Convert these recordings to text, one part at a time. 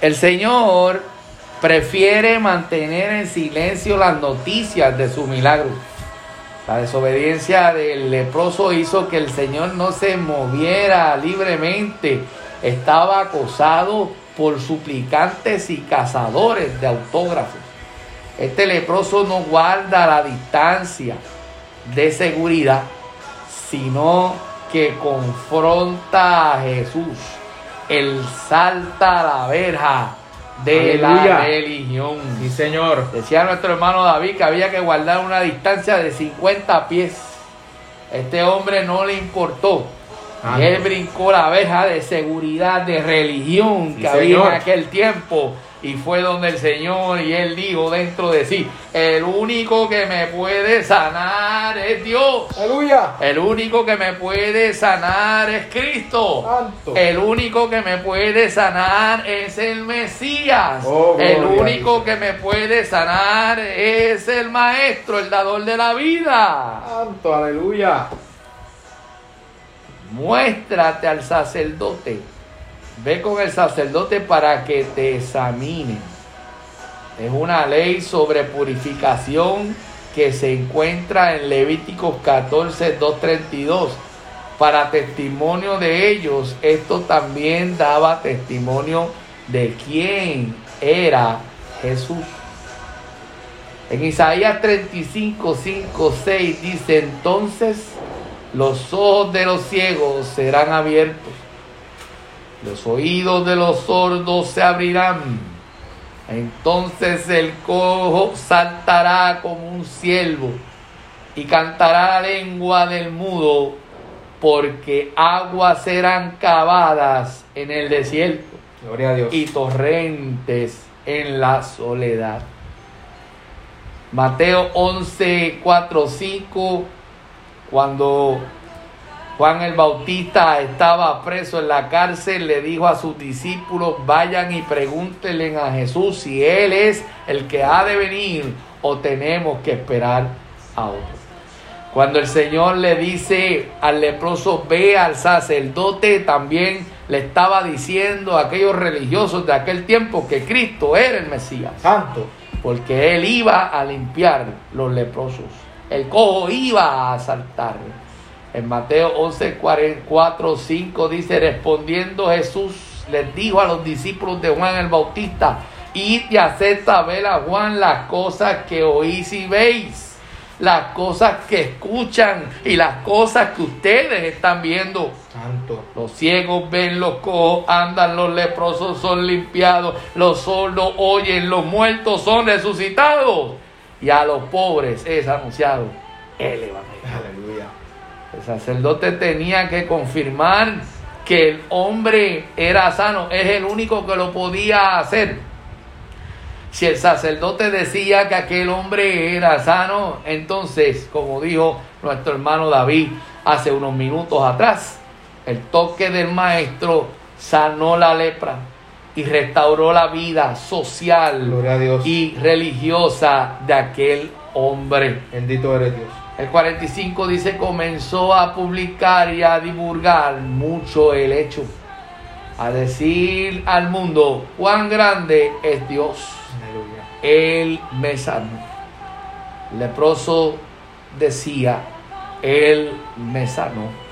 El Señor prefiere mantener en silencio las noticias de su milagro. La desobediencia del leproso hizo que el Señor no se moviera libremente. Estaba acosado por suplicantes y cazadores de autógrafos. Este leproso no guarda la distancia de seguridad, sino que confronta a Jesús. Él salta a la verja de la religión. Sí, Señor. Decía nuestro hermano David que había que guardar una distancia de 50 pies. Este hombre no le importó. Ah, y él brincó la verja de seguridad, de religión Sí, que había señor. en aquel tiempo. Y fue donde el Señor y él dijo dentro de sí, el único que me puede sanar es Dios. Aleluya. El único que me puede sanar es Cristo. Santo. El único que me puede sanar es el Mesías. Oh, el único que me puede sanar es el Maestro, el dador de la vida. Santo, aleluya. Muéstrate al sacerdote. Ve con el sacerdote para que te examine. Es una ley sobre purificación que se encuentra en Levíticos 14, 232. Para testimonio de ellos, esto también daba testimonio de quién era Jesús. En Isaías 35, 5, 6 dice, entonces los ojos de los ciegos serán abiertos, los oídos de los sordos se abrirán. Entonces el cojo saltará como un ciervo y cantará la lengua del mudo, porque aguas serán cavadas en el desierto Gloria a Dios. y torrentes en la soledad. Mateo 11, 4, 5, cuando Juan el Bautista estaba preso en la cárcel, le dijo a sus discípulos, vayan y pregúntenle a Jesús si Él es el que ha de venir o tenemos que esperar a otro. Cuando el Señor le dice al leproso, ve al sacerdote, también le estaba diciendo a aquellos religiosos de aquel tiempo que Cristo era el Mesías Santo. porque él iba a limpiar los leprosos. El cojo iba a saltar. En Mateo 11, 4, 5 dice, respondiendo Jesús, les dijo a los discípulos de Juan el Bautista, id y haced saber a Juan las cosas que oís y veis, las cosas que escuchan y las cosas que ustedes están viendo. Santo. Los ciegos ven, los cojos andan, los leprosos son limpiados, los sordos oyen, los muertos son resucitados. Y a los pobres es anunciado el Evangelio. Aleluya. El sacerdote tenía que confirmar que el hombre era sano. Es el único que lo podía hacer. Si el sacerdote decía que aquel hombre era sano, entonces, como dijo nuestro hermano David hace unos minutos atrás, el toque del maestro sanó la lepra y restauró la vida social Gloria a Dios. y religiosa de aquel hombre. Bendito eres Dios. El 45 dice, comenzó a publicar y a divulgar mucho el hecho, a decir al mundo, cuán grande es Dios. Aleluya. Él me sanó. Leproso decía, Él me sanó.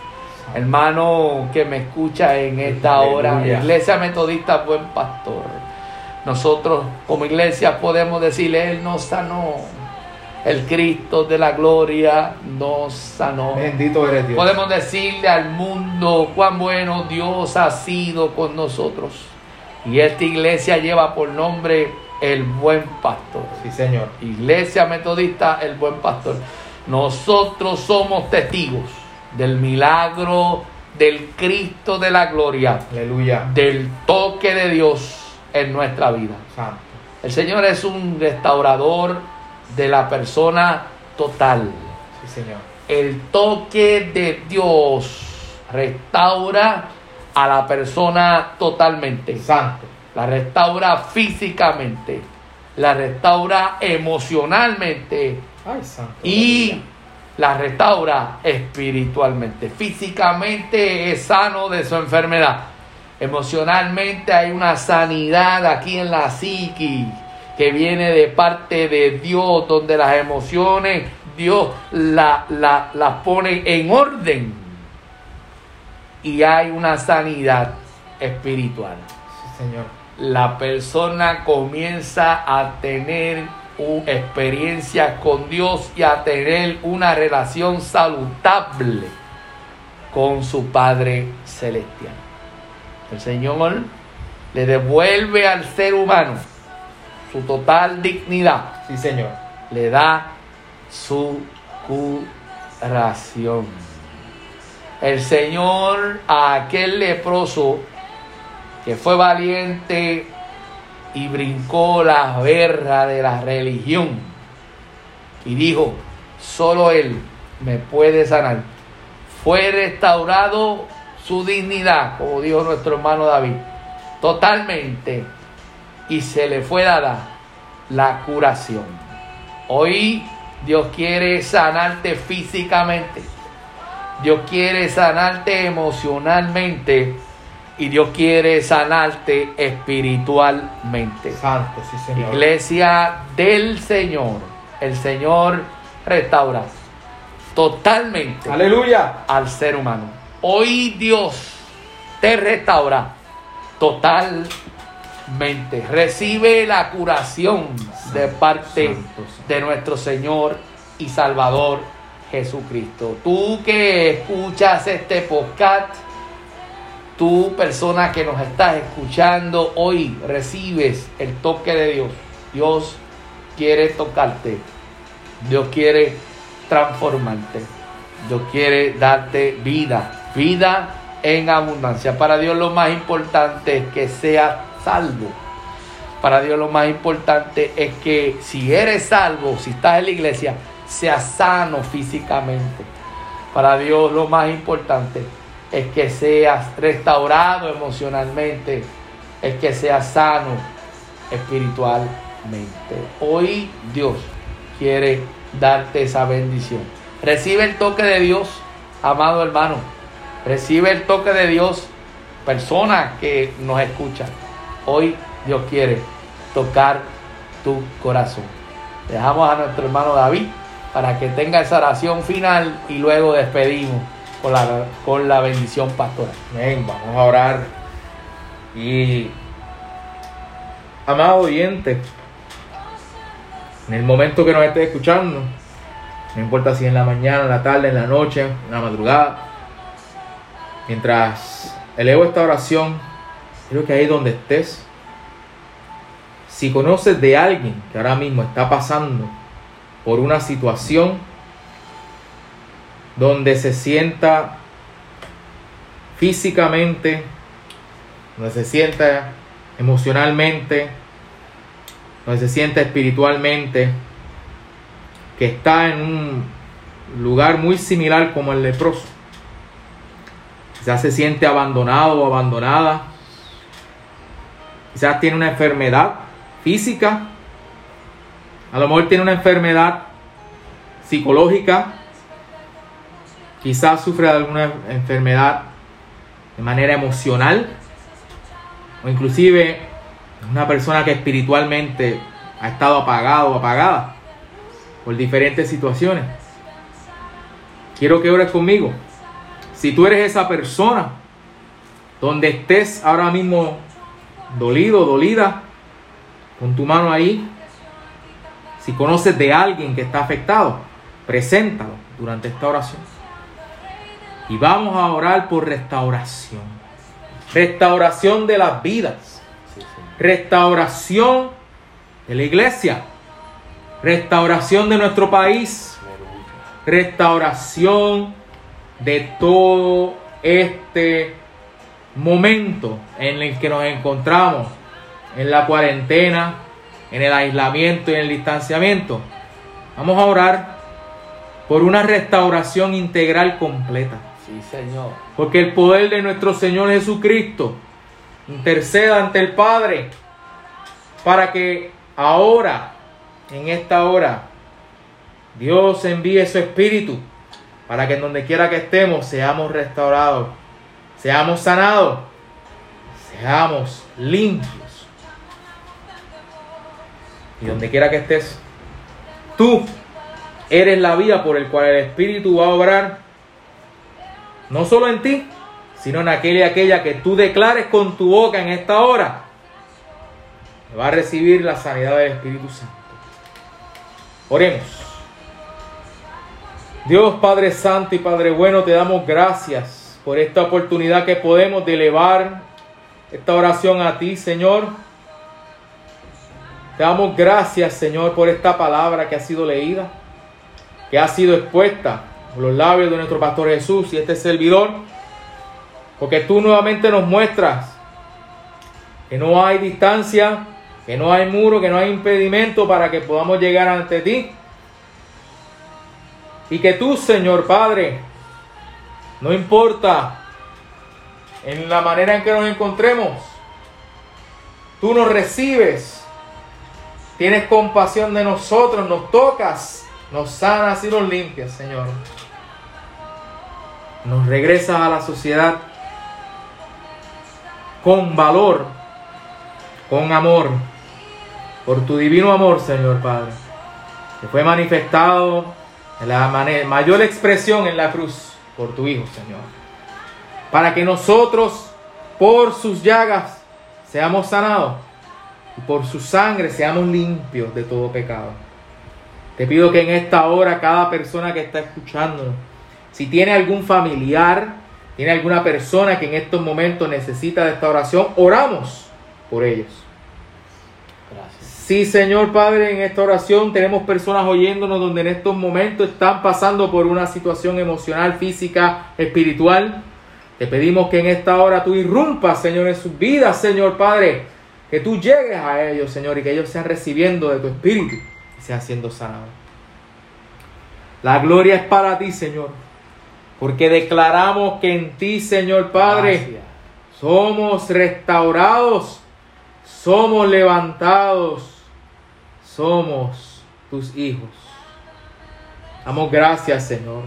Hermano que me escucha en esta hora, Aleluya. Iglesia Metodista Buen Pastor. Nosotros como iglesia podemos decirle, Él nos sanó. El Cristo de la gloria nos sanó. Bendito eres Dios. Podemos decirle al mundo cuán bueno Dios ha sido con nosotros. Y esta iglesia lleva por nombre el buen pastor. Sí, Señor. Iglesia Metodista, el buen pastor. Nosotros somos testigos del milagro del Cristo de la gloria, Aleluya. del toque de Dios en nuestra vida. Santo. El Señor es un restaurador de la persona total. Sí, Señor. El toque de Dios restaura a la persona totalmente. Santo. La restaura físicamente, la restaura emocionalmente Ay, santo. y la restaura espiritualmente. Físicamente es sano de su enfermedad. Emocionalmente hay una sanidad aquí en la psiqui que viene de parte de Dios, donde las emociones Dios las la, pone en orden. Y hay una sanidad espiritual. Señor. La persona comienza a tener experiencia con Dios y a tener una relación saludable con su Padre Celestial. El Señor le devuelve al ser humano su total dignidad. Sí, Señor. Le da su curación. El Señor a aquel leproso que fue valiente y brincó la guerra de la religión y dijo, solo Él me puede sanar. Fue restaurado su dignidad, como dijo nuestro hermano David, totalmente, y se le fue dada la curación. Hoy Dios quiere sanarte físicamente, Dios quiere sanarte emocionalmente y Dios quiere sanarte espiritualmente. Santo, sí, Señor. Iglesia del Señor. El Señor restaura totalmente Aleluya. al ser humano. Hoy Dios te restaura totalmente. Recibe la curación de parte de nuestro Señor y Salvador Jesucristo. Tú que escuchas este podcast Tú, persona que nos estás escuchando hoy, recibes el toque de Dios. Dios quiere tocarte. Dios quiere transformarte. Dios quiere darte vida. Vida en abundancia. Para Dios lo más importante es que seas salvo. Para Dios lo más importante es que si eres salvo, si estás en la iglesia, seas sano físicamente. Para Dios lo más importante es que seas restaurado emocionalmente, es que seas sano espiritualmente. Hoy Dios quiere darte esa bendición. Recibe el toque de Dios, amado hermano. Recibe el toque de Dios, persona que nos escucha. Hoy Dios quiere tocar tu corazón. Dejamos a nuestro hermano David para que tenga esa oración final y luego despedimos con la, con la bendición pastoral. Amén, vamos a orar. Y, amado oyente, en el momento que nos estés escuchando, no importa si en la mañana, en la tarde, en la noche, en la madrugada, mientras elevo esta oración, creo que ahí donde estés, si conoces de alguien que ahora mismo está pasando por una situación donde se sienta físicamente, donde se sienta emocionalmente, donde se sienta espiritualmente, que está en un lugar muy similar como el leproso. Quizás se siente abandonado o abandonada. Quizás tiene una enfermedad física. A lo mejor tiene una enfermedad psicológica quizás sufre de alguna enfermedad de manera emocional o inclusive una persona que espiritualmente ha estado apagado o apagada por diferentes situaciones. Quiero que ores conmigo. Si tú eres esa persona donde estés ahora mismo dolido, dolida, con tu mano ahí, si conoces de alguien que está afectado, preséntalo durante esta oración. Y vamos a orar por restauración. Restauración de las vidas. Restauración de la iglesia. Restauración de nuestro país. Restauración de todo este momento en el que nos encontramos. En la cuarentena, en el aislamiento y en el distanciamiento. Vamos a orar por una restauración integral completa. Sí, Señor. Porque el poder de nuestro Señor Jesucristo interceda ante el Padre para que ahora, en esta hora, Dios envíe su Espíritu para que en donde quiera que estemos seamos restaurados, seamos sanados, seamos limpios. Y donde quiera que estés, tú eres la vía por el cual el Espíritu va a obrar, no solo en ti, sino en aquella y aquella que tú declares con tu boca en esta hora, va a recibir la sanidad del Espíritu Santo. Oremos. Dios Padre Santo y Padre Bueno, te damos gracias por esta oportunidad que podemos de elevar esta oración a ti, Señor. Te damos gracias, Señor, por esta palabra que ha sido leída, que ha sido expuesta los labios de nuestro Pastor Jesús y este servidor, porque tú nuevamente nos muestras que no hay distancia, que no hay muro, que no hay impedimento para que podamos llegar ante ti. Y que tú, Señor Padre, no importa en la manera en que nos encontremos, tú nos recibes, tienes compasión de nosotros, nos tocas, nos sanas y nos limpias, Señor. Nos regresas a la sociedad con valor, con amor, por tu divino amor, Señor Padre, que fue manifestado la mayor expresión en la cruz por tu Hijo, Señor. Para que nosotros, por sus llagas, seamos sanados y por su sangre seamos limpios de todo pecado. Te pido que en esta hora cada persona que está escuchando, si tiene algún familiar, tiene alguna persona que en estos momentos necesita de esta oración, oramos por ellos. Sí, Señor Padre, en esta oración tenemos personas oyéndonos donde en estos momentos están pasando por una situación emocional, física, espiritual. Te pedimos que en esta hora tú irrumpas, Señor, en sus vidas, Señor Padre. Que tú llegues a ellos, Señor, y que ellos sean recibiendo de tu espíritu y sean siendo sanados. La gloria es para ti, Señor, porque declaramos que en ti, Señor Padre, somos restaurados, somos levantados somos tus hijos. Damos gracias, Señor.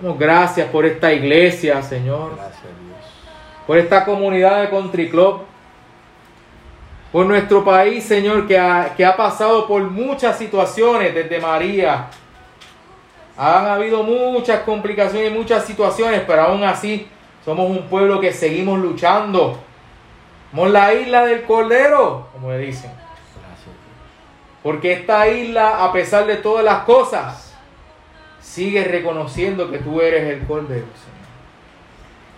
Damos gracias por esta iglesia, Señor. Gracias, Dios. Por esta comunidad de Country Club. Por nuestro país, Señor, que ha, que ha pasado por muchas situaciones desde María. Han habido muchas complicaciones y muchas situaciones, pero aún así somos un pueblo que seguimos luchando. Somos la isla del Cordero, como le dicen. Porque esta isla, a pesar de todas las cosas, sigue reconociendo que tú eres el Cordero, Señor.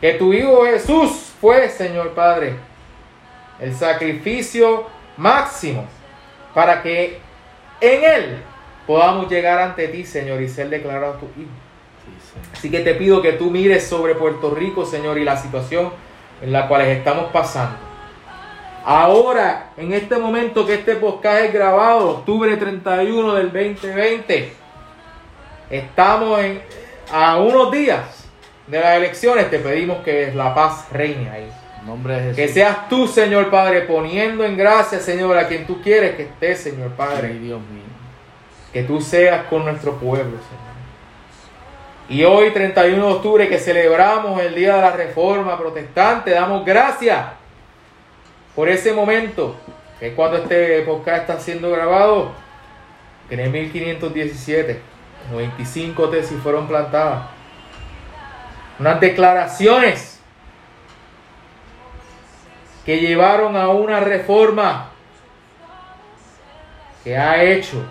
Que tu Hijo Jesús fue, Señor Padre, el sacrificio máximo para que en Él podamos llegar ante ti, Señor, y ser declarado tu Hijo. Así que te pido que tú mires sobre Puerto Rico, Señor, y la situación en la cual estamos pasando. Ahora, en este momento que este podcast es grabado, octubre 31 del 2020, estamos en, a unos días de las elecciones. Te pedimos que la paz reine ahí. Nombre de Jesús. Que seas tú, Señor Padre, poniendo en gracia, Señor, a quien tú quieres que esté, Señor Padre. Dios mío. Que tú seas con nuestro pueblo, Señor. Y hoy, 31 de octubre, que celebramos el Día de la Reforma Protestante, damos gracias por ese momento, que es cuando este podcast está siendo grabado, que en el 1517, 95 tesis fueron plantadas. Unas declaraciones que llevaron a una reforma que ha hecho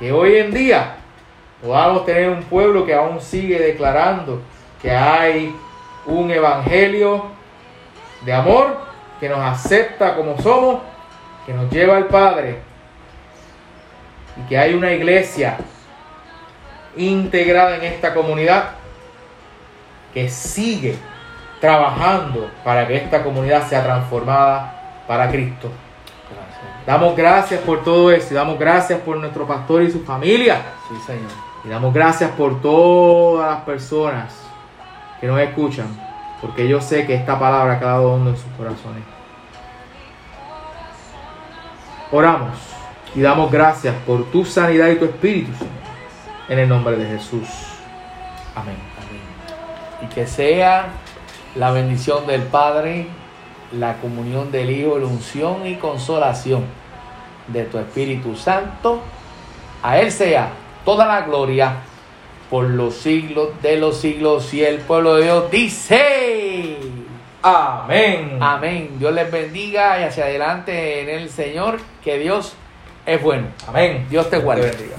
que hoy en día podamos tener un pueblo que aún sigue declarando que hay un evangelio de amor que nos acepta como somos, que nos lleva al Padre y que hay una iglesia integrada en esta comunidad que sigue trabajando para que esta comunidad sea transformada para Cristo. Damos gracias por todo eso y damos gracias por nuestro pastor y su familia. Sí, Señor. Y damos gracias por todas las personas que nos escuchan porque yo sé que esta palabra ha quedado hondo en sus corazones. Oramos y damos gracias por tu sanidad y tu espíritu, Señor, en el nombre de Jesús. Amén. Y que sea la bendición del Padre, la comunión del Hijo, la unción y consolación de tu Espíritu Santo. A Él sea toda la gloria por los siglos de los siglos. Y el pueblo de Dios dice, Amén. amén. Dios les bendiga y hacia adelante en el Señor, que Dios es bueno. Amén. Dios te guarde. bendiga.